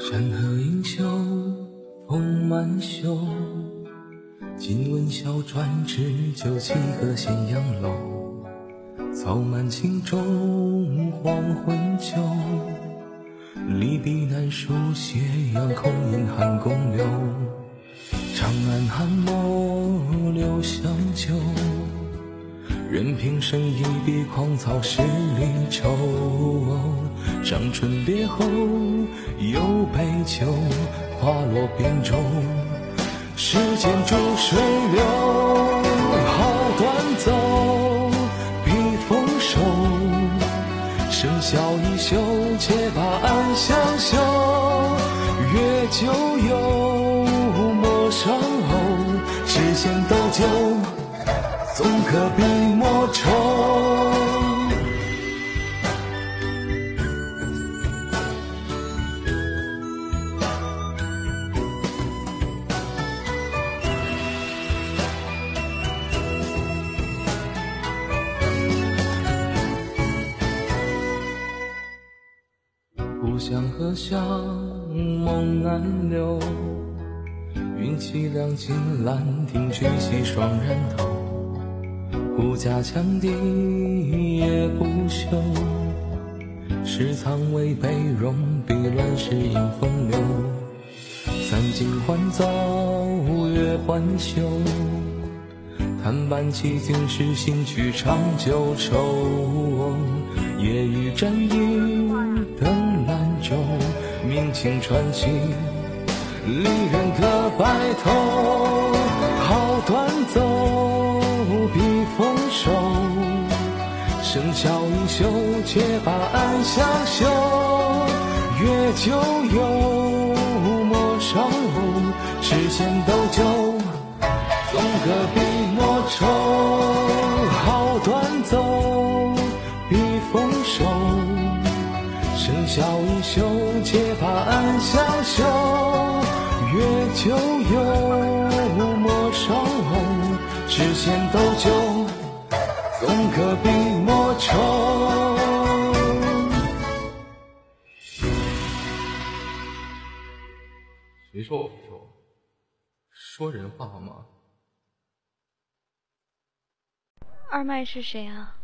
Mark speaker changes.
Speaker 1: 山河映秀，风满袖。今闻小船只酒七个咸阳楼。草满青冢，黄昏秋。离别难书，斜阳空映寒宫柳。长安寒墨留香酒。任平生一笔狂草十里愁。伤春别后又悲秋，花落边洲。世间逐水流，好短奏，笔锋收。笙箫一宿，且把暗香嗅。月久有，陌上偶，诗仙斗酒。纵可笔墨愁。故乡河乡梦难留，云凄凉尽兰亭曲细双人头。护家强敌夜不休，诗藏未被容，笔乱世迎风流。三更欢奏月还休，弹伴七景时行曲长久愁。夜雨沾衣，明清传奇，离人各白头，好短奏。笔锋收，笙箫一袖，且把暗香嗅。月久有，陌上偶，诗仙斗酒，纵歌笔墨愁。笙箫一袖，且把暗香休。月久有，陌上偶。诗仙斗酒，纵歌笔墨愁。
Speaker 2: 谁说我皮瘦？说人话好吗？
Speaker 3: 二麦是谁啊？